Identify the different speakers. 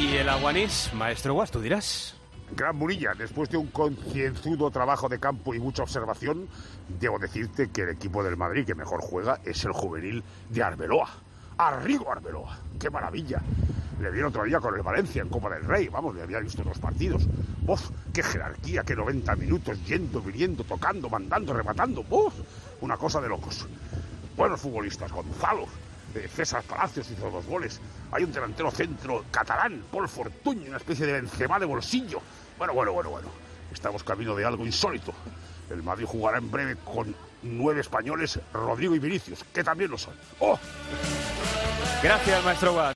Speaker 1: Y el Aguanís, maestro Guas, tú dirás.
Speaker 2: Gran Murilla, después de un concienzudo trabajo de campo y mucha observación, debo decirte que el equipo del Madrid que mejor juega es el juvenil de Arbeloa. Arrigo Arbeloa, qué maravilla. Le vi el otro día con el Valencia en Copa del Rey, vamos, le había visto dos partidos. ¡Uf! ¡Qué jerarquía! ¡Qué 90 minutos yendo, viniendo, tocando, mandando, rematando! ¡Uf! Una cosa de locos. Buenos futbolistas, Gonzalo, eh, César Palacios hizo dos goles. Hay un delantero centro catalán, Paul Fortuño, una especie de Benzema de bolsillo. Bueno, bueno, bueno, bueno. Estamos camino de algo insólito. El Madrid jugará en breve con nueve españoles, Rodrigo y Vinicius, que también lo son. ¡Oh!
Speaker 1: Gracias, maestro Guas.